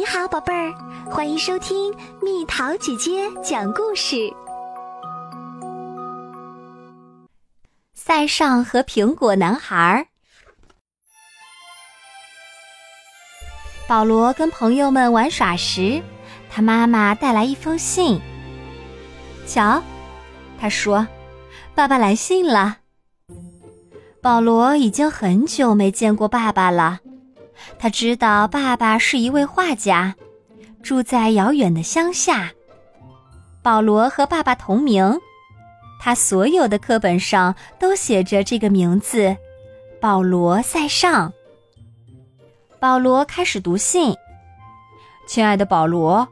你好，宝贝儿，欢迎收听蜜桃姐姐讲故事。塞尚和苹果男孩。保罗跟朋友们玩耍时，他妈妈带来一封信。瞧，他说：“爸爸来信了。”保罗已经很久没见过爸爸了。他知道爸爸是一位画家，住在遥远的乡下。保罗和爸爸同名，他所有的课本上都写着这个名字——保罗·塞尚。保罗开始读信：“亲爱的保罗，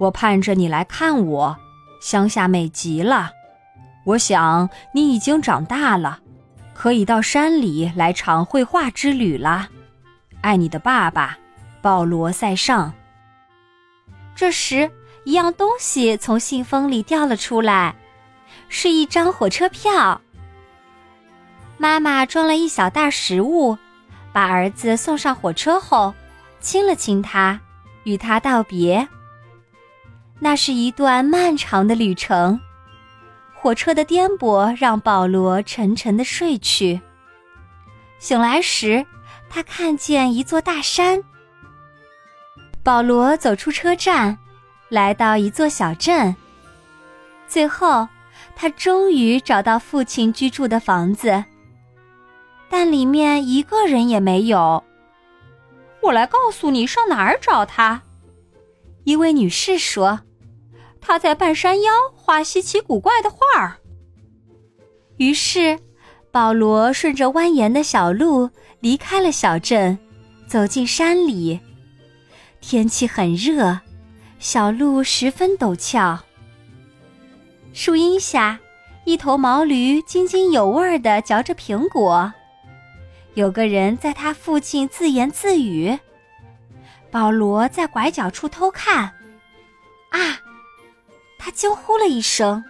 我盼着你来看我，乡下美极了。我想你已经长大了，可以到山里来场绘画之旅了。”爱你的爸爸，保罗·塞尚。这时，一样东西从信封里掉了出来，是一张火车票。妈妈装了一小袋食物，把儿子送上火车后，亲了亲他，与他道别。那是一段漫长的旅程，火车的颠簸让保罗沉沉的睡去。醒来时。他看见一座大山。保罗走出车站，来到一座小镇。最后，他终于找到父亲居住的房子，但里面一个人也没有。我来告诉你上哪儿找他。一位女士说：“他在半山腰画稀奇古怪的画儿。”于是。保罗顺着蜿蜒的小路离开了小镇，走进山里。天气很热，小路十分陡峭。树荫下，一头毛驴津津有味地嚼着苹果。有个人在他父亲自言自语。保罗在拐角处偷看。啊！他惊呼了一声。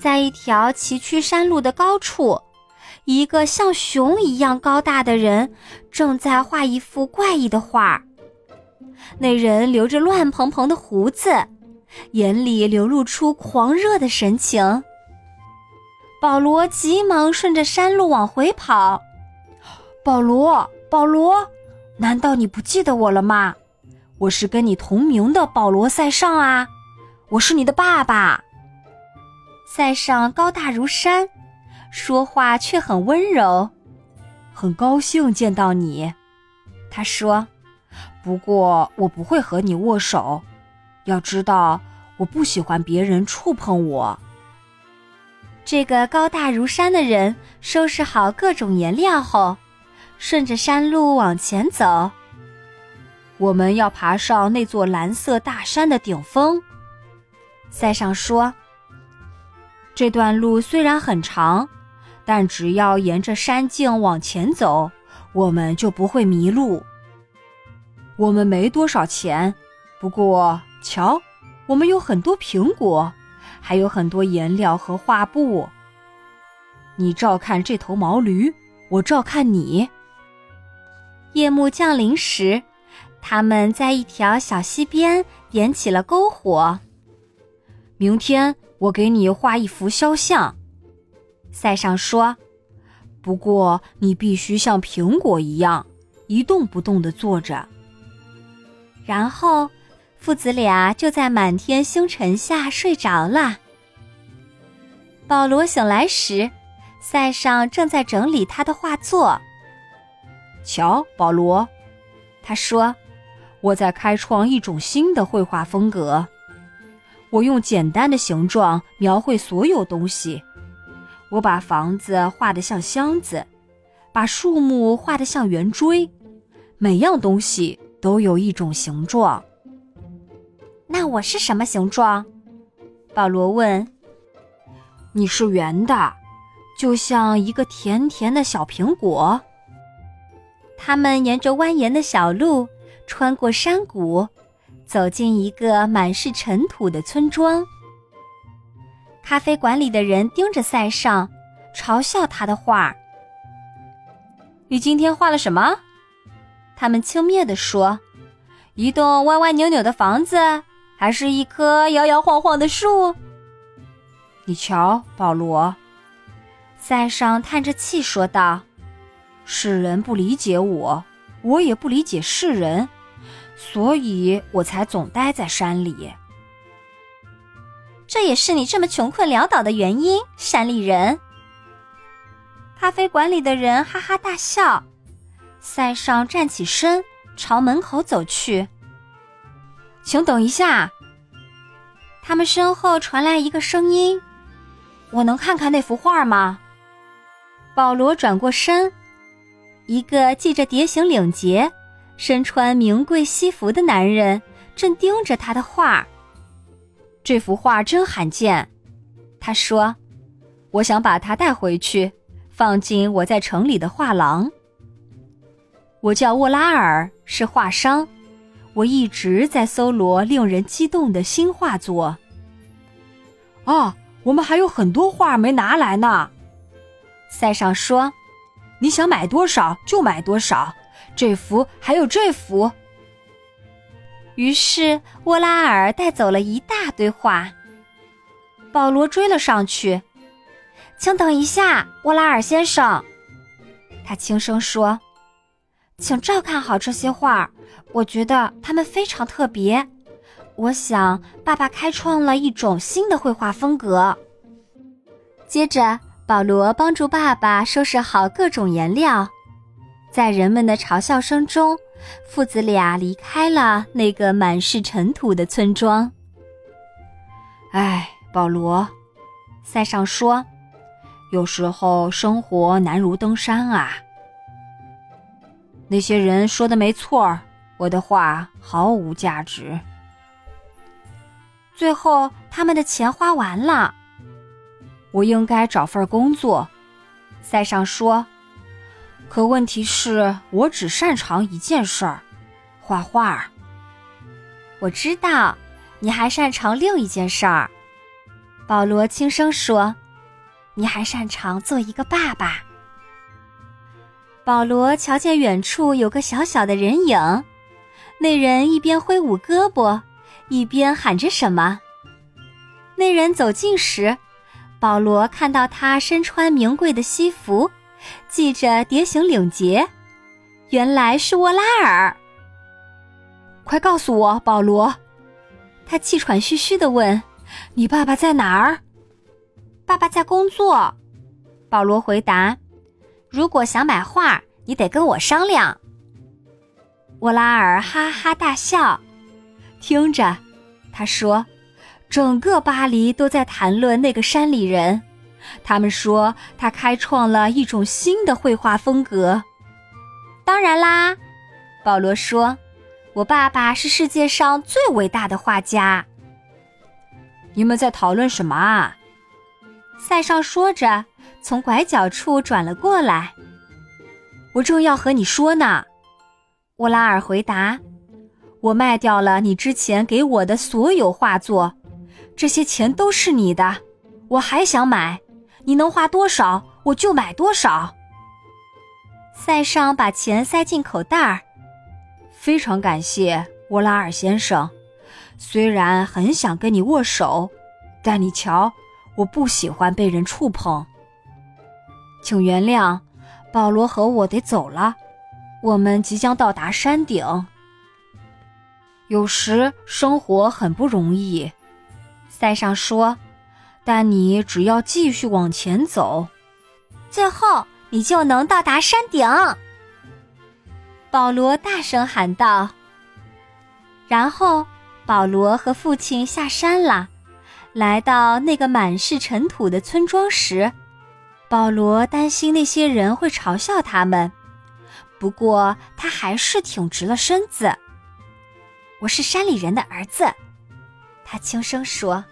在一条崎岖山路的高处，一个像熊一样高大的人正在画一幅怪异的画。那人留着乱蓬蓬的胡子，眼里流露出狂热的神情。保罗急忙顺着山路往回跑。保罗，保罗，难道你不记得我了吗？我是跟你同名的保罗·塞尚啊，我是你的爸爸。塞尚高大如山，说话却很温柔。很高兴见到你，他说。不过我不会和你握手，要知道我不喜欢别人触碰我。这个高大如山的人收拾好各种颜料后，顺着山路往前走。我们要爬上那座蓝色大山的顶峰，塞尚说。这段路虽然很长，但只要沿着山径往前走，我们就不会迷路。我们没多少钱，不过瞧，我们有很多苹果，还有很多颜料和画布。你照看这头毛驴，我照看你。夜幕降临时，他们在一条小溪边点起了篝火。明天。我给你画一幅肖像，塞尚说。不过你必须像苹果一样一动不动地坐着。然后，父子俩就在满天星辰下睡着了。保罗醒来时，塞尚正在整理他的画作。瞧，保罗，他说：“我在开创一种新的绘画风格。”我用简单的形状描绘所有东西。我把房子画得像箱子，把树木画得像圆锥，每样东西都有一种形状。那我是什么形状？保罗问。你是圆的，就像一个甜甜的小苹果。他们沿着蜿蜒的小路，穿过山谷。走进一个满是尘土的村庄。咖啡馆里的人盯着塞尚，嘲笑他的画。你今天画了什么？他们轻蔑地说：“一栋歪歪扭扭的房子，还是一棵摇摇晃晃的树？你瞧，保罗，塞尚叹着气说道：“世人不理解我，我也不理解世人，所以我才总待在山里。这也是你这么穷困潦倒的原因，山里人。”咖啡馆里的人哈哈大笑。塞尚站起身，朝门口走去。请等一下。他们身后传来一个声音：“我能看看那幅画吗？”保罗转过身，一个系着蝶形领结、身穿名贵西服的男人正盯着他的画。这幅画真罕见，他说：“我想把它带回去。”放进我在城里的画廊。我叫沃拉尔，是画商，我一直在搜罗令人激动的新画作。啊，我们还有很多画没拿来呢。塞尚说：“你想买多少就买多少，这幅还有这幅。”于是沃拉尔带走了一大堆画。保罗追了上去。请等一下，沃拉尔先生，他轻声说：“请照看好这些画，我觉得它们非常特别。我想爸爸开创了一种新的绘画风格。”接着，保罗帮助爸爸收拾好各种颜料，在人们的嘲笑声中，父子俩离开了那个满是尘土的村庄。哎，保罗，塞尚说。有时候生活难如登山啊！那些人说的没错，我的话毫无价值。最后他们的钱花完了，我应该找份工作。塞尚说：“可问题是我只擅长一件事儿，画画。”我知道，你还擅长另一件事儿。保罗轻声说。你还擅长做一个爸爸。保罗瞧见远处有个小小的人影，那人一边挥舞胳膊，一边喊着什么。那人走近时，保罗看到他身穿名贵的西服，系着蝶形领结，原来是沃拉尔。快告诉我，保罗！他气喘吁吁地问：“你爸爸在哪儿？”爸爸在工作，保罗回答：“如果想买画，你得跟我商量。”沃拉尔哈哈大笑，听着，他说：“整个巴黎都在谈论那个山里人，他们说他开创了一种新的绘画风格。”当然啦，保罗说：“我爸爸是世界上最伟大的画家。”你们在讨论什么啊？塞尚说着，从拐角处转了过来。我正要和你说呢，沃拉尔回答：“我卖掉了你之前给我的所有画作，这些钱都是你的。我还想买，你能花多少，我就买多少。”塞尚把钱塞进口袋儿。非常感谢，沃拉尔先生。虽然很想跟你握手，但你瞧。我不喜欢被人触碰，请原谅，保罗和我得走了，我们即将到达山顶。有时生活很不容易，塞尚说，但你只要继续往前走，最后你就能到达山顶。保罗大声喊道。然后，保罗和父亲下山了。来到那个满是尘土的村庄时，保罗担心那些人会嘲笑他们。不过他还是挺直了身子。我是山里人的儿子，他轻声说。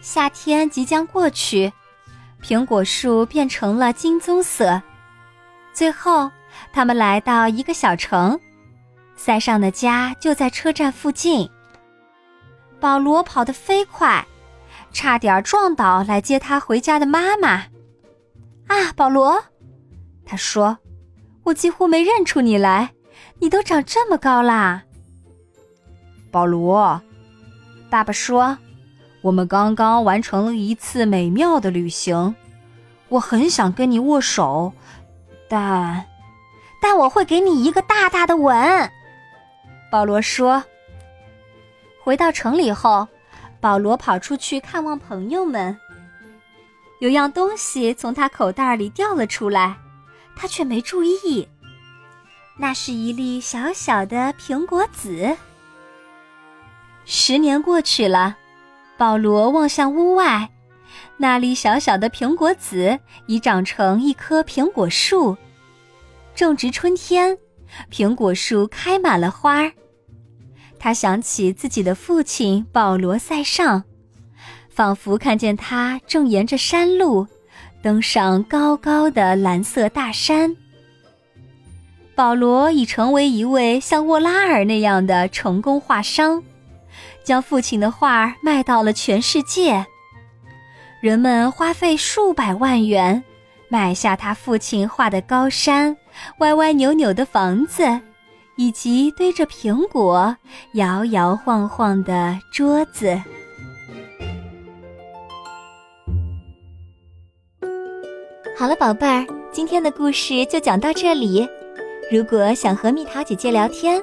夏天即将过去，苹果树变成了金棕色。最后，他们来到一个小城，塞尚的家就在车站附近。保罗跑得飞快，差点撞倒来接他回家的妈妈。啊，保罗，他说：“我几乎没认出你来，你都长这么高啦。”保罗，爸爸说，我们刚刚完成了一次美妙的旅行，我很想跟你握手，但，但我会给你一个大大的吻。保罗说。回到城里后，保罗跑出去看望朋友们。有样东西从他口袋里掉了出来，他却没注意。那是一粒小小的苹果籽。十年过去了，保罗望向屋外，那粒小小的苹果籽已长成一棵苹果树。正值春天，苹果树开满了花儿。他想起自己的父亲保罗塞尚，仿佛看见他正沿着山路登上高高的蓝色大山。保罗已成为一位像沃拉尔那样的成功画商，将父亲的画卖到了全世界。人们花费数百万元买下他父亲画的高山、歪歪扭扭的房子。以及堆着苹果、摇摇晃晃的桌子。好了，宝贝儿，今天的故事就讲到这里。如果想和蜜桃姐姐聊天，